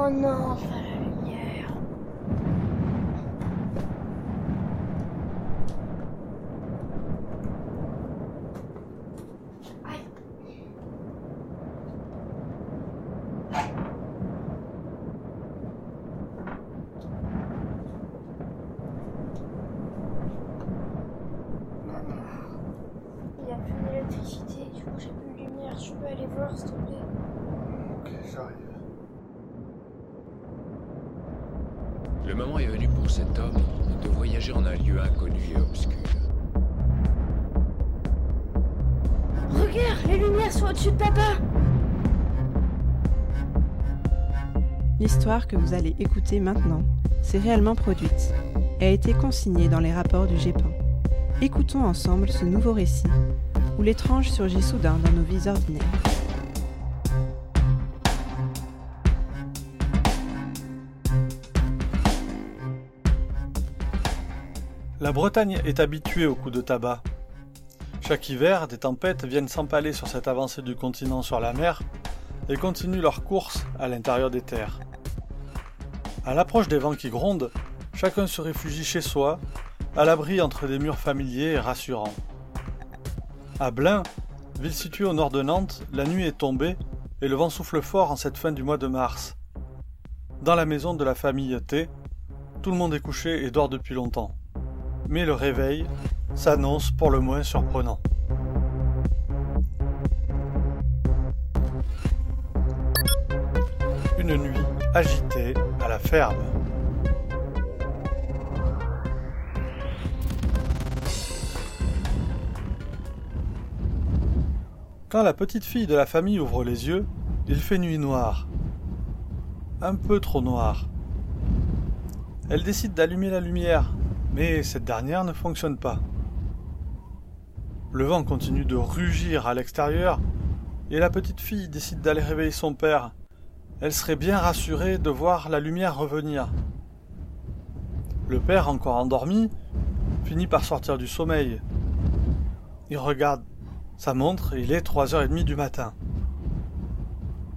Oh non, enfin la lumière. Aïe. Il n'y a plus d'électricité, du coup j'ai plus de lumière. Je peux aller voir s'il te plaît Ok, j'arrive. Venu pour cet homme de voyager en un lieu inconnu et obscur. Regarde, les lumières sont au-dessus de papa L'histoire que vous allez écouter maintenant s'est réellement produite et a été consignée dans les rapports du GEPAN. Écoutons ensemble ce nouveau récit où l'étrange surgit soudain dans nos vies ordinaires. La Bretagne est habituée aux coups de tabac. Chaque hiver, des tempêtes viennent s'empaler sur cette avancée du continent sur la mer et continuent leur course à l'intérieur des terres. À l'approche des vents qui grondent, chacun se réfugie chez soi, à l'abri entre des murs familiers et rassurants. À Blain, ville située au nord de Nantes, la nuit est tombée et le vent souffle fort en cette fin du mois de mars. Dans la maison de la famille T, tout le monde est couché et dort depuis longtemps mais le réveil s'annonce pour le moins surprenant. Une nuit agitée à la ferme. Quand la petite fille de la famille ouvre les yeux, il fait nuit noire. Un peu trop noire. Elle décide d'allumer la lumière mais cette dernière ne fonctionne pas. Le vent continue de rugir à l'extérieur et la petite fille décide d'aller réveiller son père. Elle serait bien rassurée de voir la lumière revenir. Le père, encore endormi, finit par sortir du sommeil. Il regarde sa montre, il est 3h30 du matin.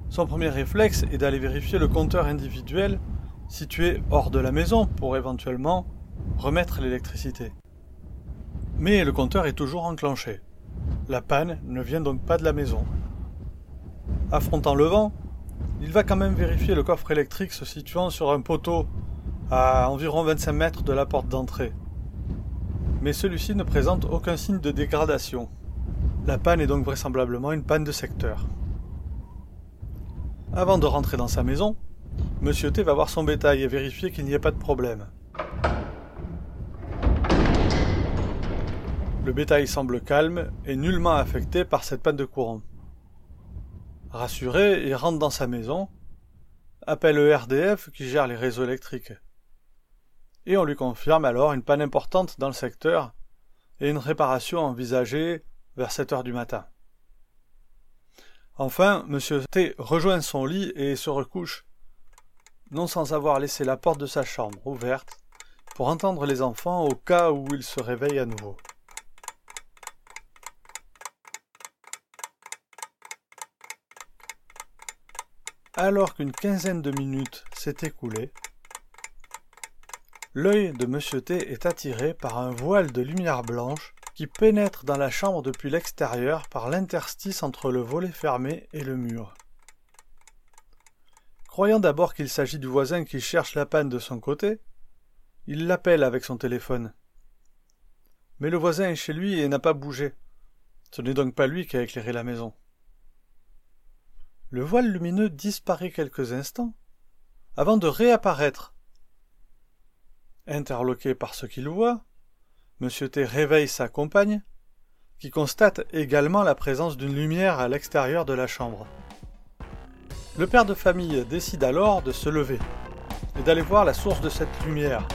Son premier réflexe est d'aller vérifier le compteur individuel situé hors de la maison pour éventuellement remettre l'électricité. Mais le compteur est toujours enclenché. La panne ne vient donc pas de la maison. Affrontant le vent, il va quand même vérifier le coffre électrique se situant sur un poteau à environ 25 mètres de la porte d'entrée. Mais celui-ci ne présente aucun signe de dégradation. La panne est donc vraisemblablement une panne de secteur. Avant de rentrer dans sa maison, Monsieur T va voir son bétail et vérifier qu'il n'y ait pas de problème. Le bétail semble calme et nullement affecté par cette panne de courant. Rassuré, il rentre dans sa maison, appelle le RDF qui gère les réseaux électriques. Et on lui confirme alors une panne importante dans le secteur et une réparation envisagée vers 7 heures du matin. Enfin, M. T rejoint son lit et se recouche, non sans avoir laissé la porte de sa chambre ouverte pour entendre les enfants au cas où ils se réveillent à nouveau. Alors qu'une quinzaine de minutes s'est écoulée, l'œil de M. T est attiré par un voile de lumière blanche qui pénètre dans la chambre depuis l'extérieur par l'interstice entre le volet fermé et le mur. Croyant d'abord qu'il s'agit du voisin qui cherche la panne de son côté, il l'appelle avec son téléphone. Mais le voisin est chez lui et n'a pas bougé. Ce n'est donc pas lui qui a éclairé la maison. Le voile lumineux disparaît quelques instants, avant de réapparaître. Interloqué par ce qu'il voit, M. T réveille sa compagne, qui constate également la présence d'une lumière à l'extérieur de la chambre. Le père de famille décide alors de se lever et d'aller voir la source de cette lumière.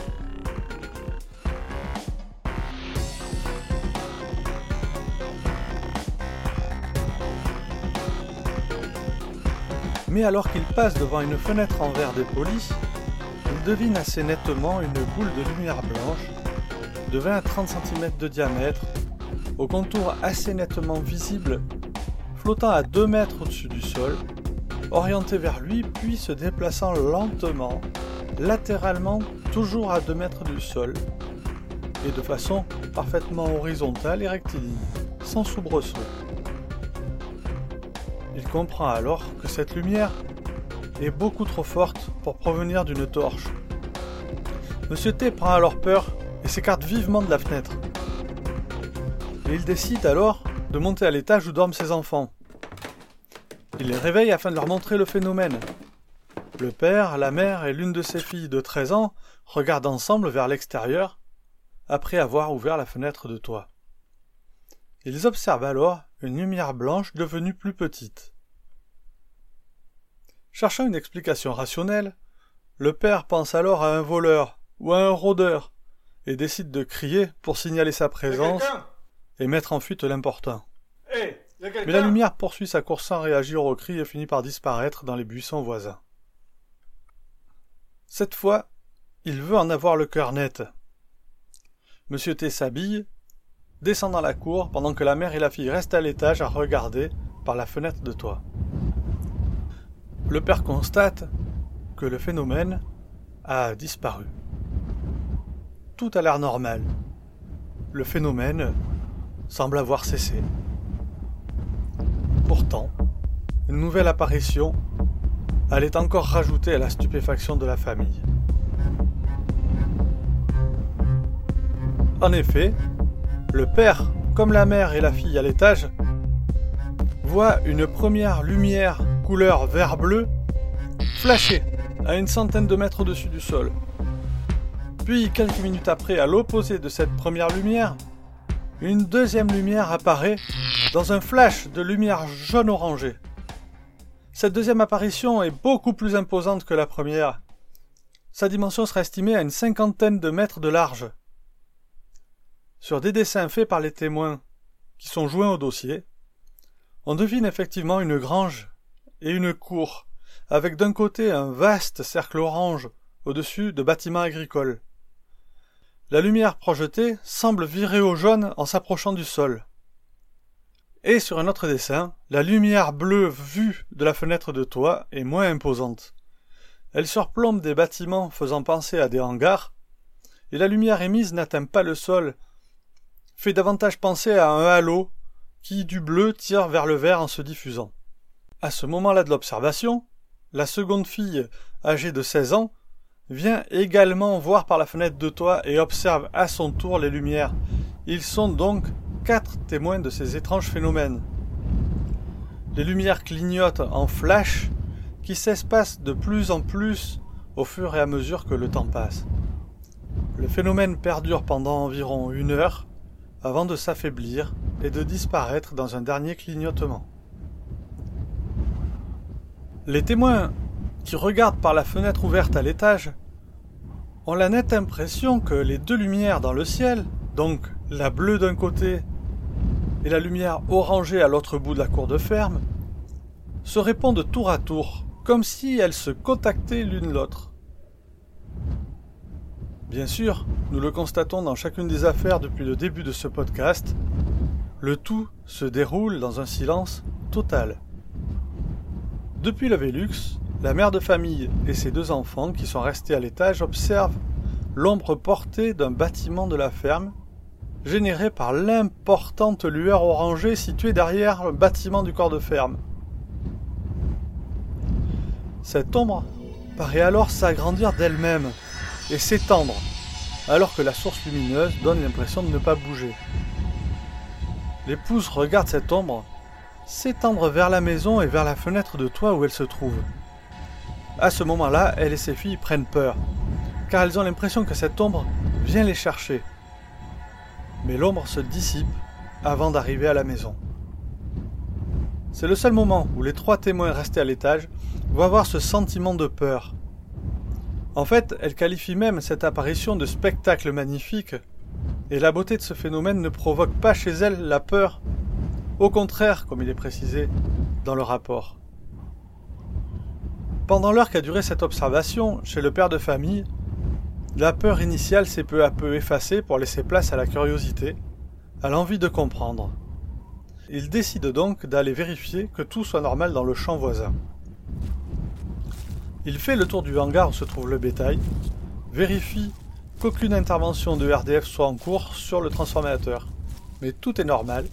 Mais alors qu'il passe devant une fenêtre en verre de police, il devine assez nettement une boule de lumière blanche de 20 à 30 cm de diamètre au contour assez nettement visible, flottant à 2 mètres au-dessus du sol, orienté vers lui puis se déplaçant lentement, latéralement, toujours à 2 mètres du sol, et de façon parfaitement horizontale et rectiligne, sans soubresaut. Il comprend alors que cette lumière est beaucoup trop forte pour provenir d'une torche. Monsieur T prend alors peur et s'écarte vivement de la fenêtre. Et il décide alors de monter à l'étage où dorment ses enfants. Il les réveille afin de leur montrer le phénomène. Le père, la mère et l'une de ses filles de 13 ans regardent ensemble vers l'extérieur après avoir ouvert la fenêtre de toit. Ils observent alors une lumière blanche devenue plus petite. Cherchant une explication rationnelle, le père pense alors à un voleur ou à un rôdeur et décide de crier pour signaler sa présence et mettre en fuite l'important. Mais la lumière poursuit sa course sans réagir au cri et finit par disparaître dans les buissons voisins. Cette fois, il veut en avoir le cœur net. Monsieur T s'habille, descend dans la cour pendant que la mère et la fille restent à l'étage à regarder par la fenêtre de toit. Le père constate que le phénomène a disparu. Tout a l'air normal. Le phénomène semble avoir cessé. Pourtant, une nouvelle apparition allait encore rajouter à la stupéfaction de la famille. En effet, le père, comme la mère et la fille à l'étage, voient une première lumière couleur vert-bleu flasher à une centaine de mètres au-dessus du sol. Puis, quelques minutes après, à l'opposé de cette première lumière, une deuxième lumière apparaît dans un flash de lumière jaune orangée. Cette deuxième apparition est beaucoup plus imposante que la première. Sa dimension sera estimée à une cinquantaine de mètres de large. Sur des dessins faits par les témoins qui sont joints au dossier, on devine effectivement une grange et une cour, avec d'un côté un vaste cercle orange au-dessus de bâtiments agricoles. La lumière projetée semble virer au jaune en s'approchant du sol. Et sur un autre dessin, la lumière bleue vue de la fenêtre de toit est moins imposante. Elle surplombe des bâtiments faisant penser à des hangars, et la lumière émise n'atteint pas le sol, fait davantage penser à un halo qui du bleu tire vers le vert en se diffusant. À ce moment-là de l'observation, la seconde fille, âgée de 16 ans, vient également voir par la fenêtre de toit et observe à son tour les lumières. Ils sont donc quatre témoins de ces étranges phénomènes. Les lumières clignotent en flash qui s'espacent de plus en plus au fur et à mesure que le temps passe. Le phénomène perdure pendant environ une heure avant de s'affaiblir et de disparaître dans un dernier clignotement. Les témoins qui regardent par la fenêtre ouverte à l'étage ont la nette impression que les deux lumières dans le ciel, donc la bleue d'un côté et la lumière orangée à l'autre bout de la cour de ferme, se répondent tour à tour, comme si elles se contactaient l'une l'autre. Bien sûr, nous le constatons dans chacune des affaires depuis le début de ce podcast, le tout se déroule dans un silence total. Depuis le Vélux, la mère de famille et ses deux enfants qui sont restés à l'étage observent l'ombre portée d'un bâtiment de la ferme, générée par l'importante lueur orangée située derrière le bâtiment du corps de ferme. Cette ombre paraît alors s'agrandir d'elle-même et s'étendre, alors que la source lumineuse donne l'impression de ne pas bouger. L'épouse regarde cette ombre s'étendre vers la maison et vers la fenêtre de toit où elle se trouve. À ce moment-là, elle et ses filles prennent peur, car elles ont l'impression que cette ombre vient les chercher. Mais l'ombre se dissipe avant d'arriver à la maison. C'est le seul moment où les trois témoins restés à l'étage vont avoir ce sentiment de peur. En fait, elle qualifie même cette apparition de spectacle magnifique, et la beauté de ce phénomène ne provoque pas chez elle la peur, au contraire, comme il est précisé dans le rapport. Pendant l'heure qu'a duré cette observation, chez le père de famille, la peur initiale s'est peu à peu effacée pour laisser place à la curiosité, a l'envie de comprendre. Il décide donc d'aller vérifier que tout soit normal dans le champ voisin. Il fait le tour du hangar où se trouve le bétail, vérifie qu'aucune intervention de RDF soit en cours sur le transformateur. Mais tout est normal,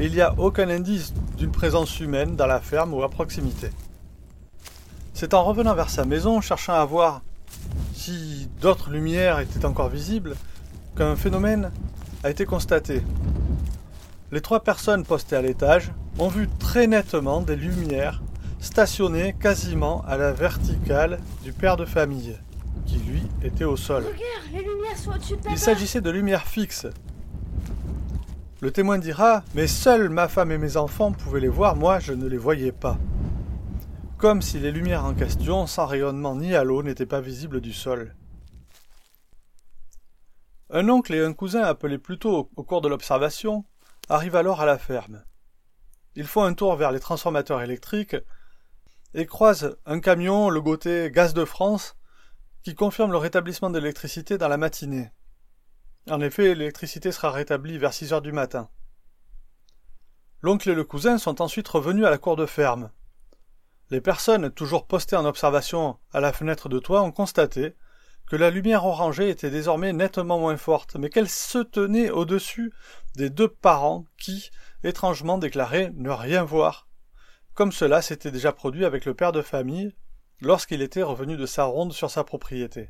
et il n'y a aucun indice d'une présence humaine dans la ferme ou à proximité. C'est en revenant vers sa maison, cherchant à voir si d'autres lumières étaient encore visibles, qu'un phénomène a été constaté. Les trois personnes postées à l'étage ont vu très nettement des lumières stationnées quasiment à la verticale du père de famille, qui lui était au sol. Il s'agissait de lumières fixes. Le témoin dira Mais seule ma femme et mes enfants pouvaient les voir, moi je ne les voyais pas. Comme si les lumières en question, sans rayonnement ni halo, n'étaient pas visibles du sol. Un oncle et un cousin appelés plus tôt au cours de l'observation arrivent alors à la ferme. Ils font un tour vers les transformateurs électriques et croisent un camion logoté Gaz de France qui confirme le rétablissement de l'électricité dans la matinée. En effet, l'électricité sera rétablie vers 6 heures du matin. L'oncle et le cousin sont ensuite revenus à la cour de ferme. Les personnes toujours postées en observation à la fenêtre de toit ont constaté que la lumière orangée était désormais nettement moins forte, mais qu'elle se tenait au-dessus des deux parents qui, étrangement, déclaraient ne rien voir, comme cela s'était déjà produit avec le père de famille lorsqu'il était revenu de sa ronde sur sa propriété.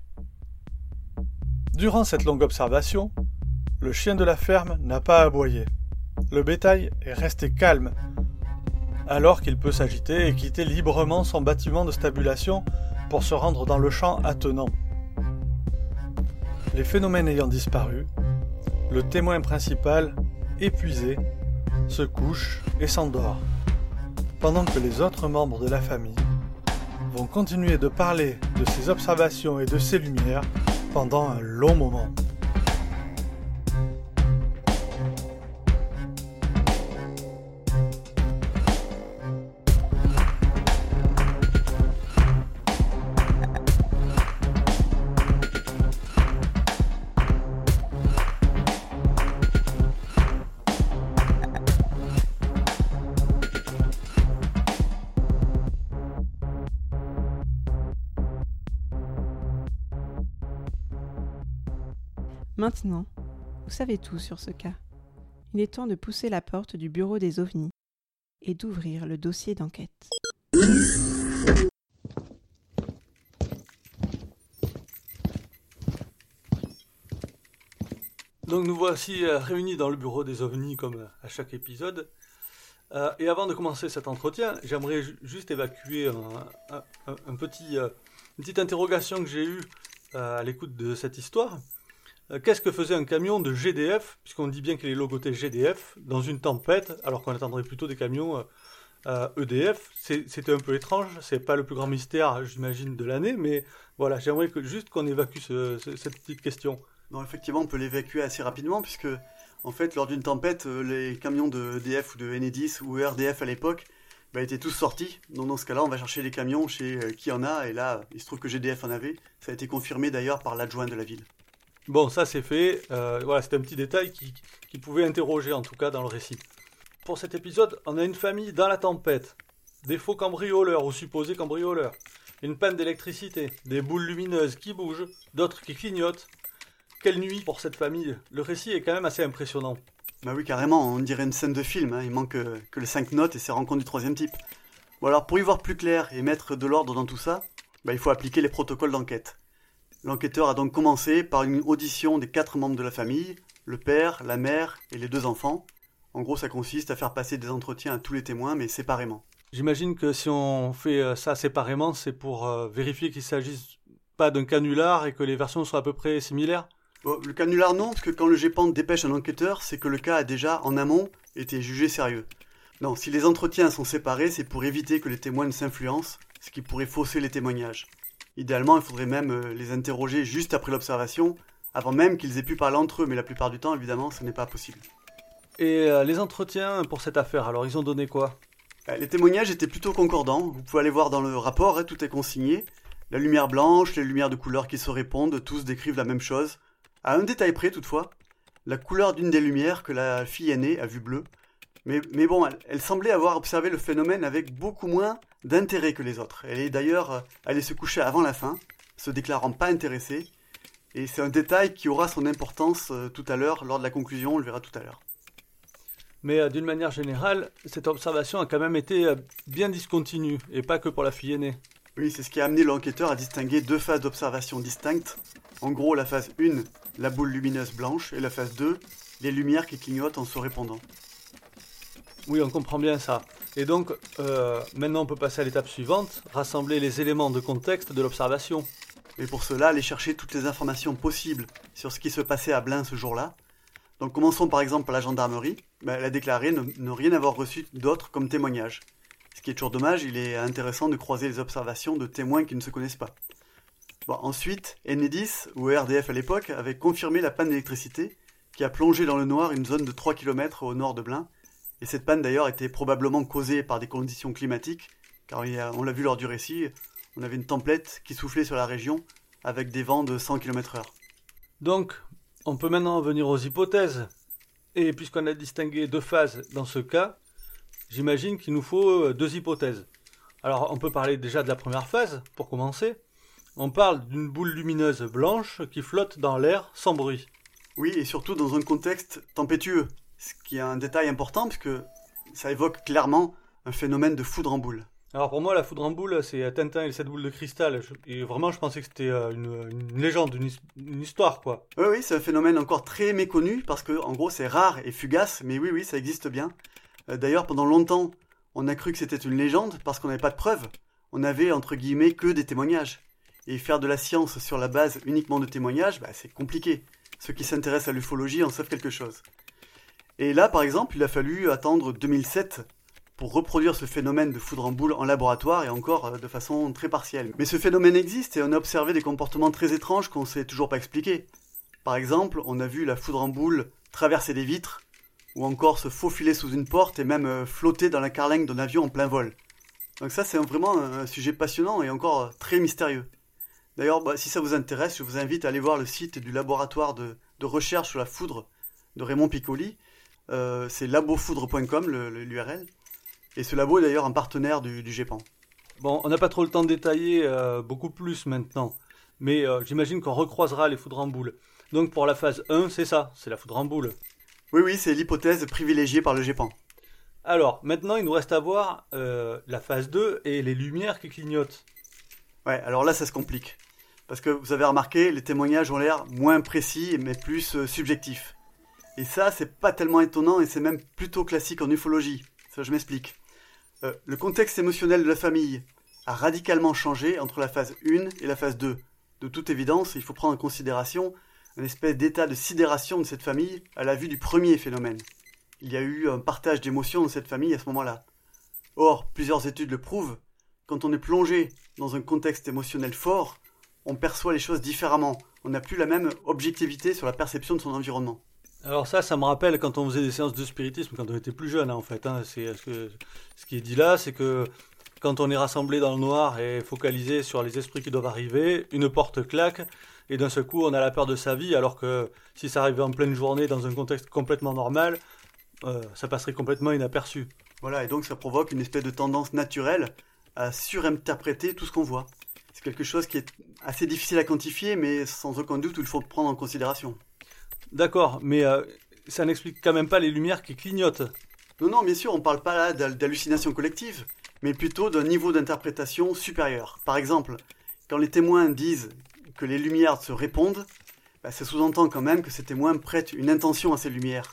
Durant cette longue observation, le chien de la ferme n'a pas aboyé. Le bétail est resté calme, alors qu'il peut s'agiter et quitter librement son bâtiment de stabulation pour se rendre dans le champ attenant. Les phénomènes ayant disparu, le témoin principal, épuisé, se couche et s'endort, pendant que les autres membres de la famille vont continuer de parler de ces observations et de ces lumières pendant un long moment. Maintenant, vous savez tout sur ce cas. Il est temps de pousser la porte du bureau des ovnis et d'ouvrir le dossier d'enquête. Donc nous voici euh, réunis dans le bureau des ovnis comme euh, à chaque épisode. Euh, et avant de commencer cet entretien, j'aimerais ju- juste évacuer un, petit, une petite interrogation que j'ai eue à l'écoute de cette histoire. Euh, Qu'est-ce que faisait un camion de GDF, puisqu'on dit bien qu'il est logoté GDF, dans une tempête, alors qu'on attendrait plutôt des camions euh, euh, EDF C'est- C'était un peu étrange, c'est pas le plus grand mystère, j'imagine, de l'année, mais voilà, j'aimerais juste qu'on évacue ce- ce- cette petite question. Non, effectivement, on peut l'évacuer assez rapidement puisque, en fait, lors d'une tempête, euh, les camions de EDF ou de Enedis ou RDF à l'époque bah, étaient tous sortis. Donc, dans ce cas-là, on va chercher les camions chez euh, qui en a. Et là, il se trouve que GDF en avait. Ça a été confirmé d'ailleurs par l'adjoint de la ville. Bon, ça c'est fait. Euh, voilà, c'était un petit détail qui, qui pouvait interroger en tout cas dans le récit. Pour cet épisode, on a une famille dans la tempête, des faux cambrioleurs ou supposés cambrioleurs, une panne d'électricité, des boules lumineuses qui bougent, d'autres qui clignotent. Quelle nuit pour cette famille Le récit est quand même assez impressionnant. Bah oui, carrément, on dirait une scène de film. hein. Il manque euh, que les 5 notes et ses rencontres du troisième type. Bon, alors, pour y voir plus clair et mettre de l'ordre dans tout ça, bah, il faut appliquer les protocoles d'enquête. L'enquêteur a donc commencé par une audition des quatre membres de la famille, le père, la mère et les deux enfants. En gros, ça consiste à faire passer des entretiens à tous les témoins, mais séparément. J'imagine que si on fait euh, ça séparément, c'est pour euh, vérifier qu'il s'agisse pas d'un canular et que les versions soient à peu près similaires. Bon, le canular non, parce que quand le GEPAN dépêche un enquêteur, c'est que le cas a déjà, en amont, été jugé sérieux. Non, si les entretiens sont séparés, c'est pour éviter que les témoins ne s'influencent, ce qui pourrait fausser les témoignages. Idéalement, il faudrait même euh, les interroger juste après l'observation, avant même qu'ils aient pu parler entre eux, mais la plupart du temps, évidemment, ce n'est pas possible. Et euh, les entretiens pour cette affaire, alors ils ont donné quoi? Euh, Les témoignages étaient plutôt concordants, vous pouvez aller voir dans le rapport, hein, tout est consigné. La lumière blanche, les lumières de couleur qui se répondent, tous décrivent la même chose. À un détail près toutefois, la couleur d'une des lumières que la fille aînée a vue bleue. Mais, mais bon, elle, elle, semblait avoir observé le phénomène avec beaucoup moins d'intérêt que les autres. Elle est d'ailleurs euh, allée se coucher avant la fin, se déclarant pas intéressée. Et c'est un détail qui aura son importance euh, tout à l'heure, lors de la conclusion, on le verra tout à l'heure. Mais euh, d'une manière générale, cette observation a quand même été bien discontinue, et pas que pour la fille aînée. Oui, c'est ce qui a amené l'enquêteur à distinguer deux phases d'observation distinctes. En gros, la phase 1, la boule lumineuse blanche, et la phase 2, les lumières qui clignotent en se répondant. Oui, on comprend bien ça. Et donc, euh, maintenant on peut passer à l'étape suivante, rassembler les éléments de contexte de l'observation. Et pour cela, aller chercher toutes les informations possibles sur ce qui se passait à Blain ce jour-là. Donc commençons par exemple par la gendarmerie. Ben, elle a déclaré ne, rien avoir reçu d'autre comme témoignage. Ce qui est toujours dommage, il est intéressant de croiser les observations de témoins qui ne se connaissent pas. Ensuite, Enedis, ou RDF à l'époque, avait confirmé la panne d'électricité qui a plongé dans le noir une zone de 3 km au nord de Blain, et cette panne d'ailleurs était probablement causée par des conditions climatiques, car on l'a vu lors du récit, on avait une tempête qui soufflait sur la région avec des vents de 100 km/h. Donc, on peut maintenant venir aux hypothèses. Et puisqu'on a distingué deux phases dans ce cas, j'imagine qu'il nous faut deux hypothèses. Alors, on peut parler déjà de la première phase, pour commencer. On parle d'une boule lumineuse blanche qui flotte dans l'air sans bruit. Oui, et surtout dans un contexte tempétueux, ce qui est un détail important puisque ça évoque clairement un phénomène de foudre en boule. Alors pour moi, la foudre en boule, c'est Tintin et cette boule de cristal. Et vraiment, je pensais que c'était une, une, légende, une, une, histoire, quoi. Oui, oui, c'est un phénomène encore très méconnu parce que, en gros, c'est rare et fugace, mais oui, oui, ça existe bien. Euh, D'ailleurs, pendant longtemps, on a cru que c'était une légende parce qu'on n'avait pas de preuves. On avait, entre guillemets, que des témoignages. Et faire de la science sur la base uniquement de témoignages, bah, c'est compliqué. Ceux qui s'intéressent à l'ufologie en savent quelque chose. Et là, par exemple, il a fallu attendre 2007 pour reproduire ce phénomène de foudre en boule en laboratoire et encore de façon très partielle. Mais ce phénomène existe et on a observé des comportements très étranges qu'on ne sait toujours pas expliquer. Par exemple, on a vu la foudre en boule traverser des vitres, ou encore se faufiler sous une porte et même flotter dans la carlingue d'un avion en plein vol. Donc ça c'est vraiment un sujet passionnant et encore très mystérieux. D'ailleurs, bah, si ça vous intéresse, je vous invite à aller voir le site du laboratoire de recherche sur la foudre de Raymond Piccoli. Euh, c'est labofoudre.com l'URL. Et ce labo est d'ailleurs un partenaire du, du GEPAN. Bon, on n'a pas trop le temps de détailler euh, beaucoup plus maintenant, mais euh, j'imagine qu'on recroisera les foudres en boule. Donc pour la phase 1, c'est ça, c'est la foudre en boule. Oui, oui, c'est l'hypothèse privilégiée par le GEPAN. Alors, maintenant, il nous reste à voir la phase 2 et les lumières qui clignotent. Ouais, alors là, ça se complique. Parce que vous avez remarqué, les témoignages ont l'air moins précis, mais plus subjectifs. Et ça, c'est pas tellement étonnant et c'est même plutôt classique en ufologie. Ça, je m'explique. Euh, le contexte émotionnel de la famille a radicalement changé entre la phase 1 et la phase 2. De toute évidence, il faut prendre en considération un espèce d'état de sidération de cette famille à la vue du premier phénomène. Il y a eu un partage d'émotions dans cette famille à ce moment-là. Or, plusieurs études le prouvent, quand on est plongé dans un contexte émotionnel fort, on perçoit les choses différemment. On n'a plus la même objectivité sur la perception de son environnement. Alors ça, ça me rappelle quand on faisait des séances de spiritisme quand on était plus jeune, hein, en fait. Hein. C'est ce, que, qui est dit là, c'est que quand on est rassemblé dans le noir et focalisé sur les esprits qui doivent arriver, une porte claque et d'un seul coup on a la peur de sa vie, alors que si ça arrivait en pleine journée dans un contexte complètement normal, euh, ça passerait complètement inaperçu. Voilà, et donc ça provoque une espèce de tendance naturelle à surinterpréter tout ce qu'on voit. C'est quelque chose qui est assez difficile à quantifier, mais sans aucun doute il faut le prendre en considération. D'accord, mais euh, ça n'explique quand même pas les lumières qui clignotent. Non, non, bien sûr, on ne parle pas là d'hallucination collective, mais plutôt d'un niveau d'interprétation supérieur. Par exemple, quand les témoins disent que les lumières se répondent, bah, ça sous-entend quand même que ces témoins prêtent une intention à ces lumières.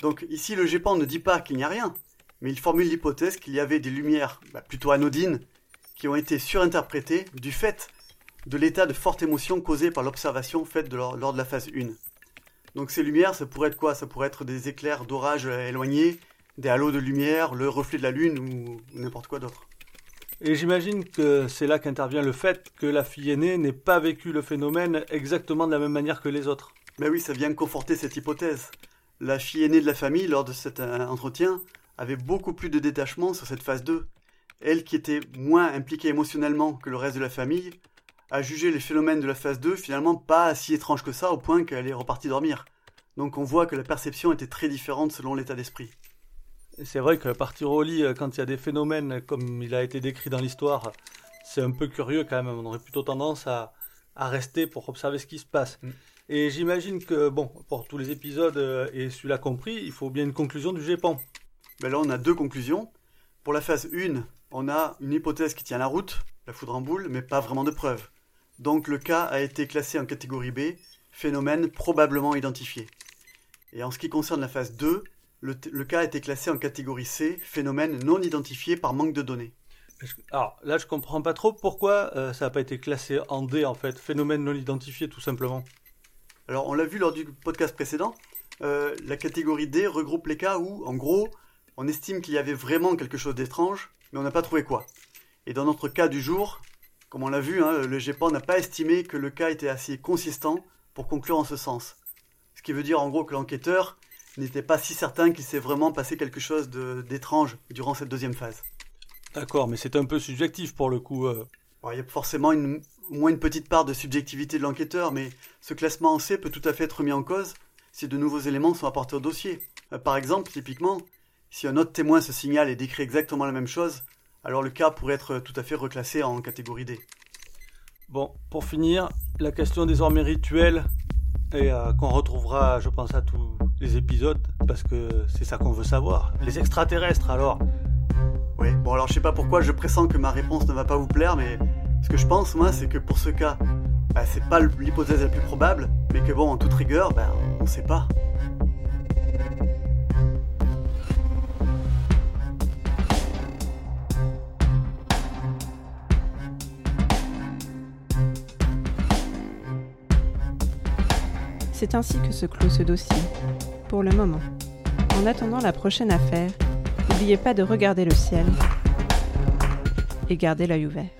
Donc ici, le GEPAN ne dit pas qu'il n'y a rien, mais il formule l'hypothèse qu'il y avait des lumières bah, plutôt anodines qui ont été surinterprétées du fait de l'état de forte émotion causé par l'observation faite lors, lors de la phase 1. Donc ces lumières, ça pourrait être quoi? Ça pourrait être des éclairs d'orage éloignés, des halos de lumière, le reflet de la lune ou n'importe quoi d'autre. Et j'imagine que c'est là qu'intervient le fait que la fille aînée n'ait pas vécu le phénomène exactement de la même manière que les autres. Ben oui, ça vient conforter cette hypothèse. La fille aînée de la famille, lors de cet entretien, avait beaucoup plus de détachement sur cette phase 2. Elle, qui était moins impliquée émotionnellement que le reste de la famille, a jugé les phénomènes de la phase 2 finalement pas si étranges que ça au point qu'elle est repartie dormir. Donc on voit que la perception était très différente selon l'état d'esprit. C'est vrai que partir au lit euh, quand il y a des phénomènes comme il a été décrit dans l'histoire, c'est un peu curieux quand même. On aurait plutôt tendance à, à rester pour observer ce qui se passe. Mm. Et j'imagine que, bon, pour tous les épisodes, euh, et celui-là compris, il faut bien une conclusion du GEPAN. Ben là, on a deux conclusions. Pour la phase 1, on a une hypothèse qui tient la route, la foudre en boule, mais pas vraiment de preuves. Donc le cas a été classé en catégorie B, phénomène probablement identifié. Et en ce qui concerne la phase 2, le, le cas a été classé en catégorie C, phénomène non identifié par manque de données. Alors là, je comprends pas trop pourquoi euh, ça n'a pas été classé en D en fait, phénomène non identifié tout simplement. Alors on l'a vu lors du podcast précédent, euh, la catégorie D regroupe les cas où, en gros, on estime qu'il y avait vraiment quelque chose d'étrange, mais on n'a pas trouvé quoi. Et dans notre cas du jour, comme on l'a vu, hein, le GEPAN n'a pas estimé que le cas était assez consistant pour conclure en ce sens. Ce qui veut dire en gros que l'enquêteur n'était pas si certain qu'il s'est vraiment passé quelque chose d'étrange durant cette deuxième phase. D'accord, mais c'est un peu subjectif pour le coup. euh. Il y a forcément une- au moins une petite part de subjectivité de l'enquêteur, mais ce classement en C peut tout à fait être mis en cause si de nouveaux éléments sont apportés au dossier. Euh, Par exemple, typiquement, si un autre témoin se signale et décrit exactement la même chose, alors le cas pourrait être tout à fait reclassé en catégorie D. Bon, pour finir, la question désormais rituelle, et euh, qu'on retrouvera, je pense, à tous les épisodes, parce que c'est ça qu'on veut savoir. Les extraterrestres alors Oui, bon alors je sais pas pourquoi je pressens que ma réponse ne va pas vous plaire, mais ce que je pense moi c'est que pour ce cas, bah, c'est pas l'hypothèse la plus probable, mais que bon, en toute rigueur, ben on sait pas. C'est ainsi que se clôt ce dossier, pour le moment. En attendant la prochaine affaire, n'oubliez pas de regarder le ciel et garder l'œil ouvert.